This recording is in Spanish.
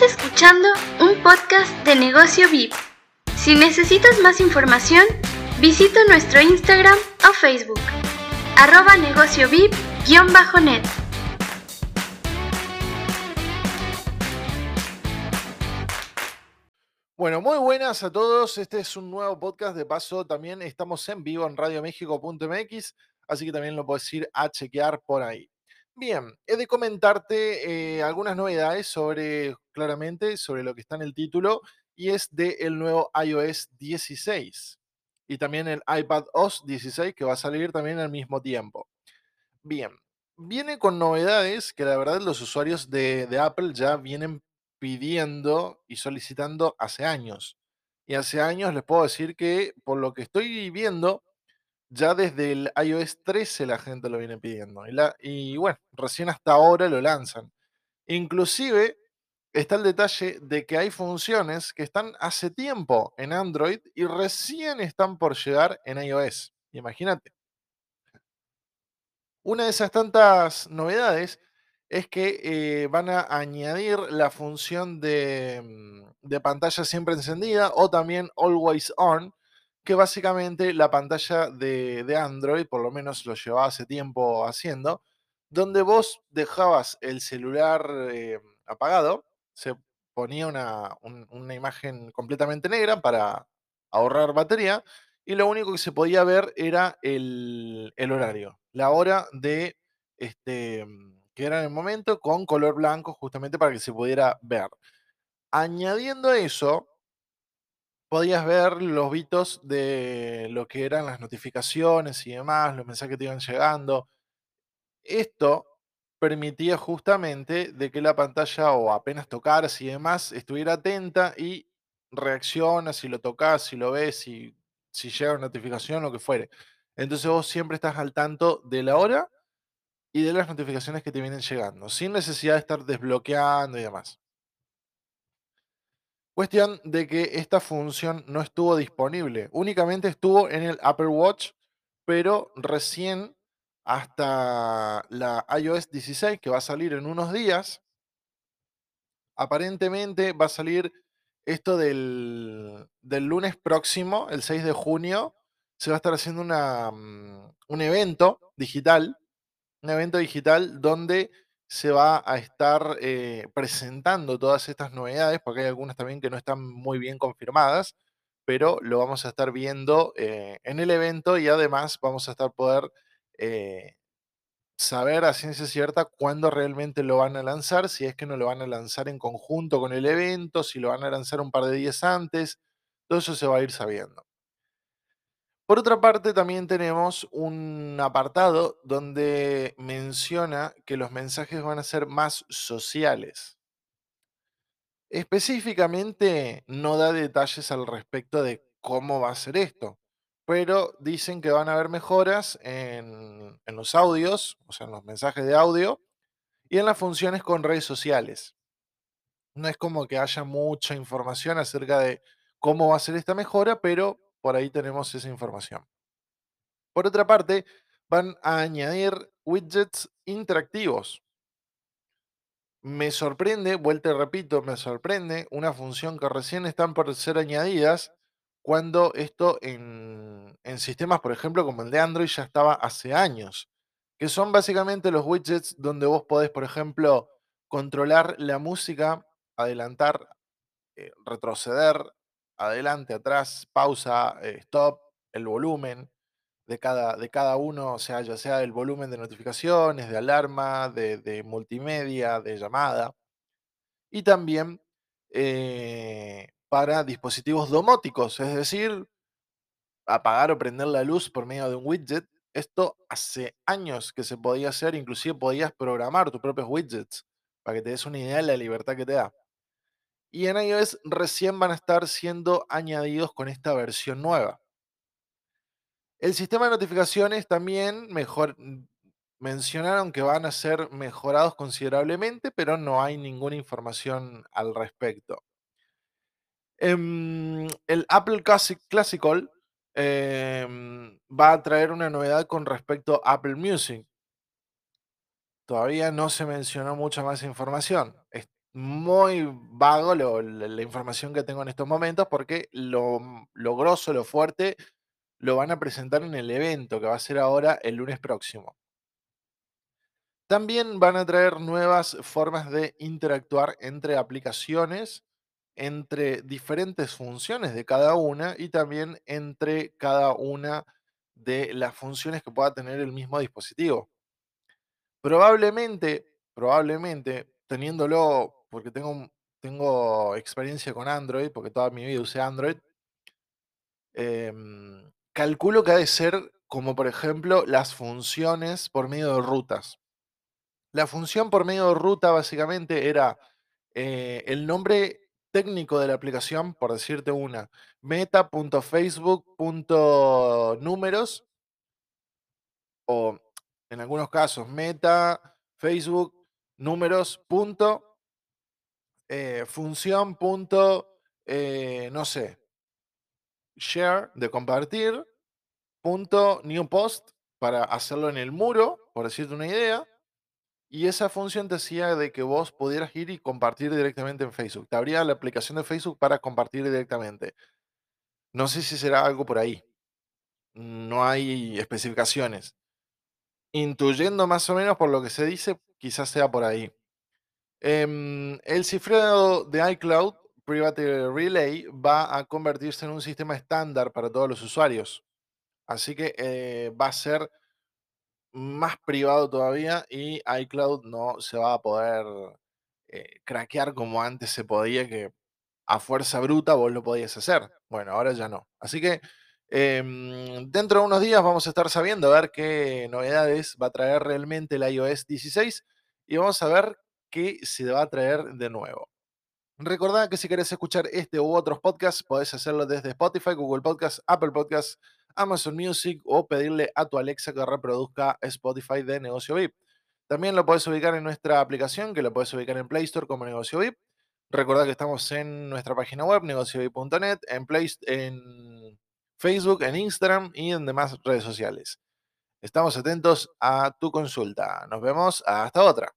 Estás escuchando un podcast de negocio VIP. Si necesitas más información, visita nuestro Instagram o Facebook, arroba negocio VIP-net. Bueno, muy buenas a todos. Este es un nuevo podcast. De paso, también estamos en vivo en radioméxico.mx, así que también lo puedes ir a chequear por ahí. Bien, he de comentarte eh, algunas novedades sobre, claramente, sobre lo que está en el título, y es del el nuevo iOS 16 y también el iPad OS 16 que va a salir también al mismo tiempo. Bien, viene con novedades que la verdad los usuarios de, de Apple ya vienen pidiendo y solicitando hace años. Y hace años les puedo decir que por lo que estoy viendo, ya desde el iOS 13 la gente lo viene pidiendo. Y, la, y bueno, recién hasta ahora lo lanzan. Inclusive está el detalle de que hay funciones que están hace tiempo en Android y recién están por llegar en iOS. Imagínate. Una de esas tantas novedades es que eh, van a añadir la función de, mm, de pantalla siempre encendida o también always on, que básicamente la pantalla de, Android, por lo menos lo llevaba hace tiempo haciendo, donde vos dejabas el celular eh, apagado, se ponía una, imagen completamente negra para ahorrar batería y lo único que se podía ver era el, horario, la hora de este, que era en el momento con color blanco justamente para que se pudiera ver. Añadiendo eso, podías ver los bitos de lo que eran las notificaciones y demás, los mensajes que te iban llegando. Esto permitía justamente de que la pantalla o apenas tocaras y demás estuviera atenta y reacciona si lo tocas, si lo ves, si, si llega una notificación, lo que fuere. Entonces vos siempre estás al tanto de la hora y de las notificaciones que te vienen llegando, sin necesidad de estar desbloqueando y demás. Cuestión de que esta función no estuvo disponible, únicamente estuvo en el Apple Watch, pero recién hasta la iOS 16, que va a salir en unos días, aparentemente va a salir esto del, lunes próximo, el 6 de junio, se va a estar haciendo una, mm, un evento digital, un evento digital donde se va a estar eh, presentando todas estas novedades, porque hay algunas también que no están muy bien confirmadas, pero lo vamos a estar viendo eh, en el evento y además vamos a estar poder eh, saber a ciencia cierta cuándo realmente lo van a lanzar, si es que no lo van a lanzar en conjunto con el evento, si lo van a lanzar un par de días antes, todo eso se va a ir sabiendo. Por otra parte, también tenemos un apartado donde menciona que los mensajes van a ser más sociales. Específicamente no da detalles al respecto de cómo va a ser esto, pero dicen que van a haber mejoras en, los audios, o sea, en los mensajes de audio, y en las funciones con redes sociales. No es como que haya mucha información acerca de cómo va a ser esta mejora, pero por ahí tenemos esa información. Por otra parte, van a añadir widgets interactivos. Me sorprende, vuelta y repito, me sorprende una función que recién están por ser añadidas cuando esto en, sistemas, por ejemplo, como el de Android, ya estaba hace años, que son básicamente los widgets donde vos podés, por ejemplo, controlar la música, adelantar, eh, retroceder, adelante, atrás, pausa, eh, stop, el volumen de cada, de cada uno, o sea, ya sea el volumen de notificaciones, de alarma, de, multimedia, de llamada. Y también eh, para dispositivos domóticos, es decir, apagar o prender la luz por medio de un widget. Esto hace años que se podía hacer, inclusive podías programar tus propios widgets, para que te des una idea de la libertad que te da y en iOS recién van a estar siendo añadidos con esta versión nueva. El sistema de notificaciones también mejor, mm, mencionaron que van a ser mejorados considerablemente, pero no hay ninguna información al respecto. Em, el Apple Classical em, va a traer una novedad con respecto a Apple Music. Todavía no se mencionó mucha más información muy vago la, información que tengo en estos momentos porque lo, lo grosso, lo fuerte, lo van a presentar en el evento que va a ser ahora el lunes próximo. También van a traer nuevas formas de interactuar entre aplicaciones, entre diferentes funciones de cada una y también entre cada una de las funciones que pueda tener el mismo dispositivo. Probablemente, probablemente, teniéndolo, porque tengo, tengo experiencia con Android, porque toda mi vida usé Android, em, calculo que ha de ser como por ejemplo las funciones por medio de rutas. La función por medio de ruta básicamente era eh, el nombre técnico de la aplicación, por decirte una, meta.facebook.números o en algunos casos meta, Facebook, números, punto, eh, función, punto, eh, no sé, share, de compartir, punto, new post, para hacerlo en el muro, por decirte una idea, y esa función te hacía de que vos pudieras ir y compartir directamente en Facebook. Te abría la aplicación de Facebook para compartir directamente. No sé si será algo por ahí. No hay especificaciones. Intuyendo más o menos por lo que se dice, quizás sea por ahí. Em, el cifrado de iCloud Private Relay va a convertirse en un sistema estándar para todos los usuarios. Así que eh, va a ser más privado todavía y iCloud no se va a poder eh, craquear como antes se podía, que a fuerza bruta vos lo podías hacer. Bueno, ahora ya no. Así que em, dentro de unos días vamos a estar sabiendo a ver qué novedades va a traer realmente el iOS 16 y vamos a ver qué se va a traer de nuevo. Recordad que si querés escuchar este u otros podcasts, podés hacerlo desde Spotify, Google Podcasts, Apple Podcasts, Amazon Music o pedirle a tu Alexa que reproduzca Spotify de Negocio VIP. También lo puedes ubicar en nuestra aplicación, que lo puedes ubicar en Play Store como Negocio VIP. Recordad que estamos en nuestra página web, negociovip.net, en Facebook, en Instagram y en demás redes sociales. Estamos atentos a tu consulta. Nos vemos hasta otra.